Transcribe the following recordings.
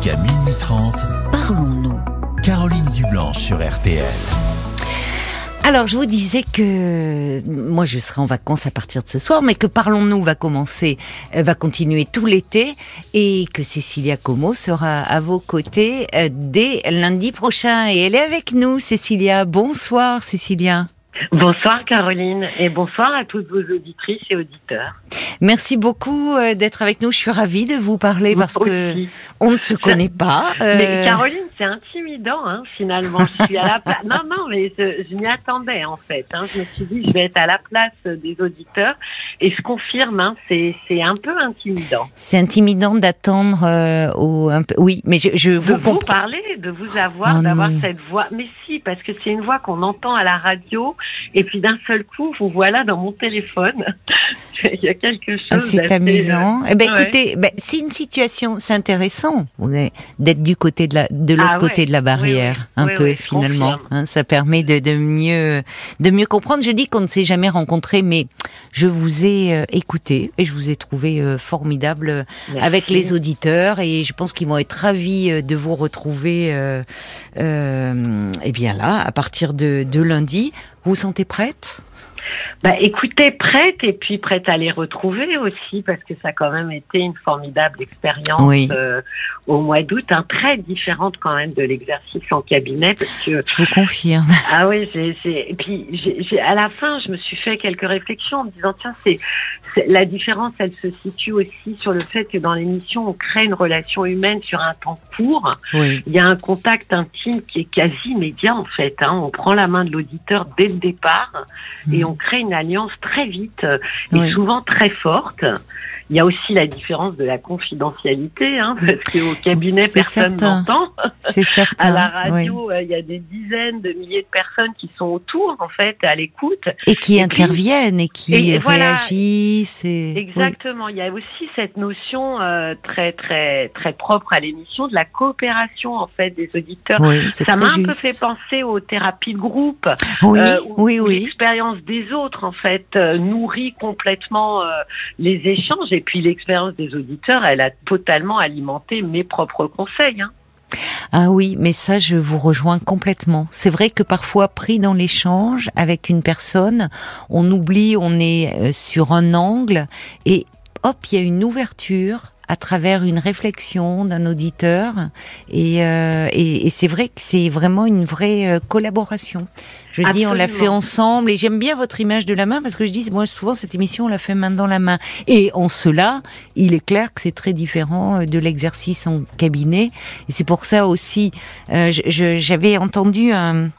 Jusqu'à minuit 30, Parlons-nous. Caroline Dublanche sur RTL. Alors, je vous disais que moi, je serai en vacances à partir de ce soir, mais que Parlons-nous va commencer, euh, va continuer tout l'été, et que Cécilia Como sera à vos côtés euh, dès lundi prochain. Et elle est avec nous, Cécilia. Bonsoir, Cécilia. Bonsoir Caroline et bonsoir à toutes vos auditrices et auditeurs. Merci beaucoup euh, d'être avec nous. Je suis ravie de vous parler parce Moi que aussi. on ne se connaît pas. Mais Euh, Caroline, c'est intimidant hein, finalement. Je suis à la place. Non, non, mais je, je m'y attendais en fait. Hein. Je me suis dit, je vais être à la place des auditeurs et je confirme, hein, c'est c'est un peu intimidant. C'est intimidant d'attendre euh, au un peu. Oui, mais je, je De vous vous parler, de vous avoir, Oh d'avoir cette voix. Mais si, parce que c'est une voix qu'on entend à la radio et puis d'un seul coup, vous voilà dans mon téléphone. Il y a quelque chose. Ah, C'est d'assez, amusant. Eh ben, ouais. écoutez, ben, c'est une situation, c'est intéressant. On est d'être du côté de la, de l'autre Ah ouais. côté de la barrière, Oui, oui. un Oui, peu finalement. Hein, ça permet de, de mieux, de mieux comprendre. Je dis qu'on ne s'est jamais rencontrés, mais je vous ai euh, écouté et je vous ai trouvé euh, formidable euh, Merci. avec les auditeurs et je pense qu'ils vont être ravis euh, de vous retrouver. Euh, euh, eh bien là, à partir de, de lundi, vous vous sentez prête? Bah, écoutez, prête et puis prête à les retrouver aussi parce que ça a quand même été une formidable expérience Oui. euh, au mois d'août, hein, très différente quand même de l'exercice en cabinet parce que Je vous confirme. ah oui, j'ai, et puis à la fin, je me suis fait quelques réflexions en me disant tiens, c'est- la différence, elle se situe aussi sur le fait que dans l'émission, on crée une relation humaine sur un temps court. Oui. Il y a un contact intime qui est quasi immédiat en fait. Hein. On prend la main de l'auditeur dès le départ et on crée une alliance très vite et Oui. souvent très forte. Il y a aussi la différence de la confidentialité, hein, parce qu'au cabinet, personne n'entend. C'est certain. À la oui. radio, euh, il y a des dizaines de milliers de personnes qui sont autour, en fait, à l'écoute. Et qui Et puis- interviennent et qui et voilà. réagissent. Et... Exactement. Il y a aussi cette notion euh, très, très, très propre à l'émission de la coopération, en fait, des auditeurs. Oui, Ça m'a un peu fait penser aux thérapies de groupe. Oui, euh, où- oui, où oui. L'expérience des autres, en fait, euh, nourrit complètement les échanges. Et puis l'expérience des auditeurs, elle a totalement alimenté mes propres conseils. Hein. Ah oui, mais ça, je vous rejoins complètement. C'est vrai que parfois, pris dans l'échange avec une personne, on oublie, on est euh, sur un angle et hop, il y a une ouverture à travers une réflexion d'un auditeur. Et, euh, et, et c'est vrai que c'est vraiment une vraie euh, collaboration. Je dis, on l'a fait ensemble et j'aime bien votre image de la main parce que je dis, moi souvent cette émission on l'a fait main dans la main. Et en cela, il est clair que c'est très différent euh, de l'exercice en cabinet. Et c'est pour ça aussi, euh, j'avais entendu un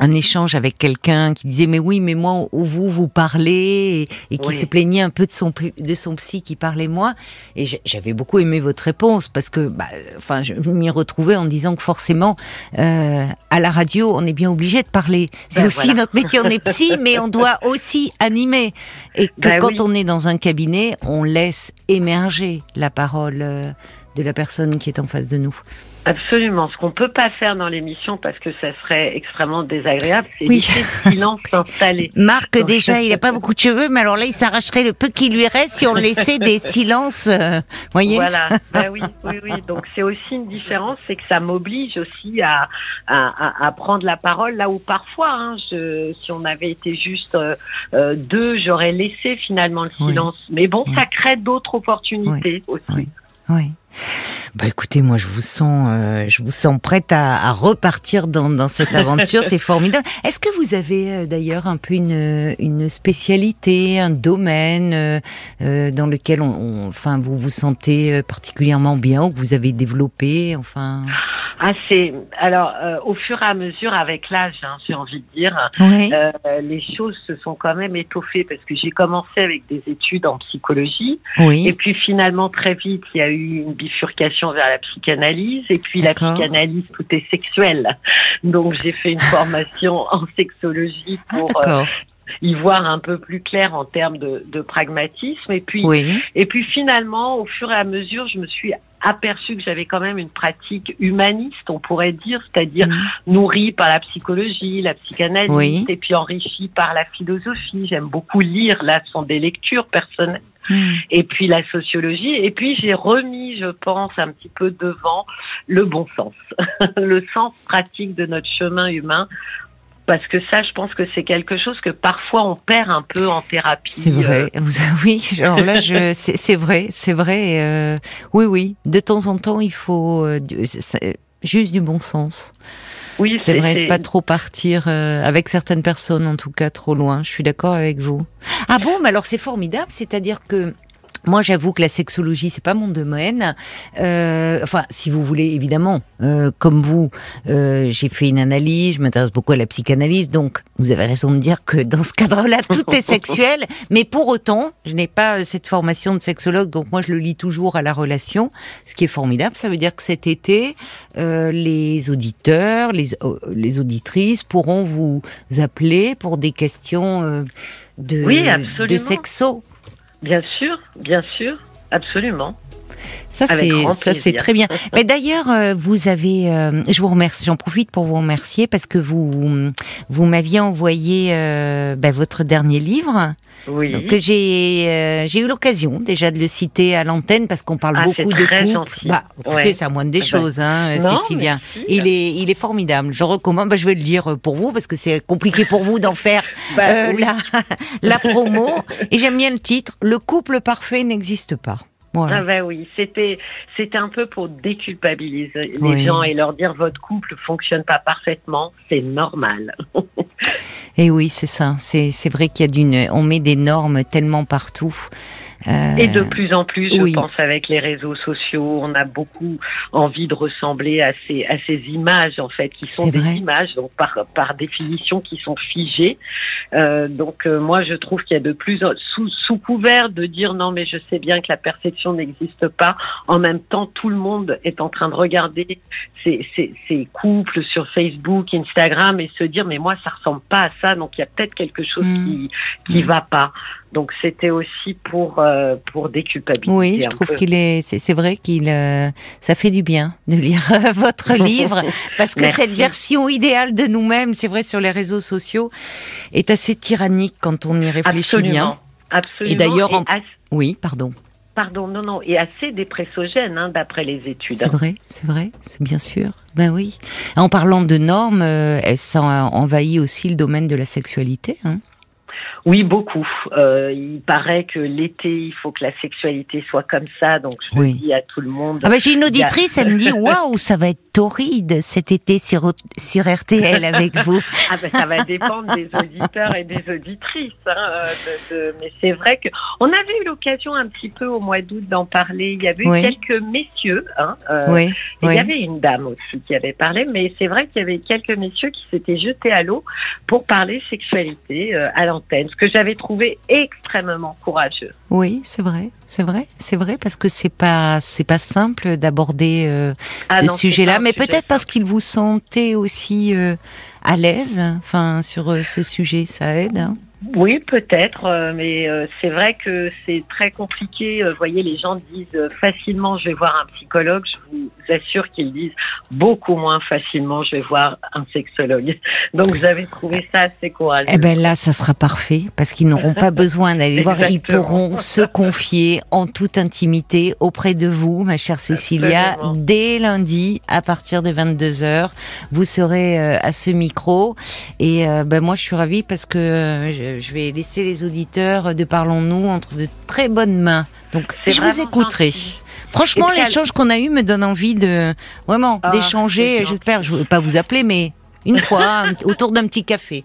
un échange avec quelqu'un qui disait mais oui mais moi où vous vous parlez et, et qui Oui. se plaignait un peu de son de son psy qui parlait moi et j'avais beaucoup aimé votre réponse parce que bah, enfin je m'y retrouvais en disant que forcément euh, à la radio on est bien obligé de parler c'est Ben aussi voilà. notre métier on est psy mais on doit aussi animer et que Ben quand oui. on est dans un cabinet on laisse émerger la parole euh, de la personne qui est en face de nous Absolument. Ce qu'on peut pas faire dans l'émission parce que ça serait extrêmement désagréable, c'est Oui. le silence s'installer. Marc, Donc- déjà, il n'a pas beaucoup de cheveux, mais alors là, il s'arracherait le peu qui lui reste si on laissait des silences. euh, voyez Voilà, bah oui, oui, oui. Donc c'est aussi une différence, c'est que ça m'oblige aussi à, à, à- prendre la parole là où parfois, hein, je, si on avait été juste euh, euh, deux, j'aurais laissé finalement le Oui. silence. Mais bon, Oui. ça crée d'autres opportunités aussi. Oui. Bah écoutez, moi je vous sens, euh, je vous sens prête à, à repartir dans, dans cette aventure, c'est formidable. Est-ce que vous avez euh, d'ailleurs un peu une, une spécialité, un domaine euh, dans lequel on, on- enfin vous vous sentez particulièrement bien ou que vous avez développé, enfin? Ah, c'est alors euh, au fur et à mesure avec l'âge, hein, j'ai envie de dire. Oui. Euh, les choses se sont quand même étoffées parce que j'ai commencé avec des études en psychologie et puis finalement très vite il y a eu une bifurcation vers la psychanalyse et puis la psychanalyse tout est sexuel donc j'ai fait une formation en sexologie pour euh, y voir un peu plus clair en termes de, de pragmatisme et puis Oui. et puis finalement au fur et à mesure je me suis aperçu que j'avais quand même une pratique humaniste, on pourrait dire, c'est-à-dire nourrie par la psychologie, la psychanalyse, Oui. et puis enrichie par la philosophie. J'aime beaucoup lire, là, ce sont des lectures personnelles. Hmm. Et puis la sociologie, et puis j'ai remis, je pense, un petit peu devant le bon sens, le sens pratique de notre chemin humain. Parce que ça, je pense que c'est quelque chose que parfois on perd un peu en thérapie. C'est vrai. Euh, Oui, alors là, je, c'est c'est vrai, c'est vrai. euh, oui, oui. De temps en temps, il faut euh, juste du bon sens. Oui, C'est vrai, pas trop partir euh, avec certaines personnes, en tout cas, trop loin. Je suis d'accord avec vous. Ah bon, mais alors c'est formidable. C'est-à-dire que moi, j'avoue que la sexologie, c'est pas mon domaine. Euh, enfin, si vous voulez, évidemment, euh, comme vous, euh, j'ai fait une analyse, je m'intéresse beaucoup à la psychanalyse, donc vous avez raison de dire que dans ce cadre-là, tout est sexuel. Mais pour autant, je n'ai pas cette formation de sexologue, donc moi, je le lis toujours à la relation, ce qui est formidable. Ça veut dire que cet été, euh, les auditeurs, les, euh, les auditrices pourront vous appeler pour des questions euh, de, Oui, de sexo. Bien sûr, bien sûr, absolument. Ça c'est ça c'est très bien. Mais d'ailleurs euh, vous avez euh, je vous remercie, j'en profite pour vous remercier parce que vous vous m'aviez envoyé euh, bah, votre dernier livre. Oui. Donc j'ai euh, j'ai eu l'occasion déjà de le citer à l'antenne parce qu'on parle Ah, beaucoup de très couple. gentil. Bah écoutez, Ouais. c'est à moindre des Ah bah, choses hein Non, Cécilia. merci. Il est il est formidable. Je recommande bah, je vais le dire pour vous parce que c'est compliqué pour vous d'en faire Bah, euh, oui. la la promo et j'aime bien le titre Le couple parfait n'existe pas. Voilà. Ah bah oui, c'était c'était un peu pour déculpabiliser les Oui. gens et leur dire votre couple fonctionne pas parfaitement, c'est normal. Et oui, c'est ça. C'est c'est vrai qu'il y a d'une, on met des normes tellement partout. Euh, Et de plus en plus, je oui. pense, avec les réseaux sociaux, on a beaucoup envie de ressembler à ces, à ces images, en fait, qui sont des vrai. images, donc par, par définition, qui sont figées. Euh, donc, euh, moi, je trouve qu'il y a de plus en sous, sous couvert de dire non, mais je sais bien que la perception n'existe pas. En même temps, tout le monde est en train de regarder ces, ces, ces couples sur Facebook, Instagram, et se dire mais moi, ça ressemble pas à ça. Donc, il y a peut-être quelque chose Mm. qui qui Mm. va pas. Donc c'était aussi pour euh, pour déculpabiliser. oui, je trouve qu'il est, c'est c'est vrai qu'il, euh, ça fait du bien de lire euh, votre livre parce que Merci. cette version idéale de nous-mêmes, c'est vrai sur les réseaux sociaux, est assez tyrannique quand on y réfléchit absolument, bien. absolument. Et d'ailleurs, en- as- Oui, pardon. pardon, non, non, et assez dépressogène hein, d'après les études. C'est vrai, c'est vrai, c'est bien sûr. Ben oui. En parlant de normes, euh, ça envahit aussi le domaine de la sexualité. Hein. Oui, beaucoup. Euh, il paraît que l'été, il faut que la sexualité soit comme ça. Donc je Oui. le dis à tout le monde. Ah ben, j'ai une a- auditrice, elle me dit waouh, ça va être torride cet été sur sur RTL avec vous. Ah ben, ça va dépendre des auditeurs et des auditrices. Hein, de- de- Mais c'est vrai que on avait eu l'occasion un petit peu au mois d'août d'en parler. Il y avait eu Oui. quelques messieurs. Hein, euh, Oui, Il y avait une dame aussi qui avait parlé, mais c'est vrai qu'il y avait quelques messieurs qui s'étaient jetés à l'eau pour parler sexualité euh, à l'antenne, ce que j'avais trouvé extrêmement courageux. Oui, c'est vrai, c'est vrai, c'est vrai parce que c'est pas c'est pas simple d'aborder euh, Ah ce sujet-là, mais sujet peut-être parce qu'il vous sentait aussi euh, à l'aise, enfin sur euh, ce sujet, ça aide. hein. Oui, peut-être, euh, mais euh, c'est vrai que c'est très compliqué. Euh, Vous voyez, les gens disent facilement je vais voir un psychologue. Je vous assure qu'ils disent beaucoup moins facilement je vais voir un sexologue. Donc j'avais trouvé ça assez courageux. Eh ben là, ça sera parfait parce qu'ils n'auront pas besoin d'aller voir, ils pourront se confier en toute intimité auprès de vous, ma chère Cécilia, Absolument. dès lundi à partir de 22 h Vous serez à ce micro et ben moi je suis ravie parce que euh, je, vais laisser les auditeurs de Parlons-nous entre de très bonnes mains. Donc je vous écouterai. gentil. Franchement, l'échange qu'on a eu me donne envie de vraiment Ah, d'échanger. J'espère, je ne veux pas vous appeler, mais une fois autour d'un petit café.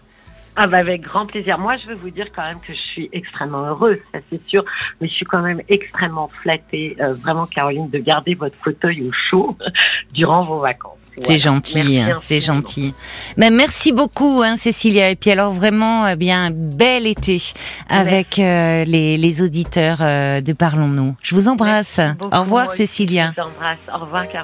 Ah bah avec grand plaisir. Moi, je veux vous dire quand même que je suis extrêmement heureuse, ça c'est sûr, mais je suis quand même extrêmement flattée, euh, vraiment Caroline, de garder votre fauteuil au chaud durant vos vacances. C'est Voilà. gentil, hein, c'est gentil. Mais merci beaucoup, hein, Cécilia. Et puis alors vraiment, eh bien, un bel été avec euh, les, les auditeurs euh, de Parlons-nous. Je vous embrasse. Merci Au revoir, Cécilia. Je vous embrasse. Au revoir, Caroline.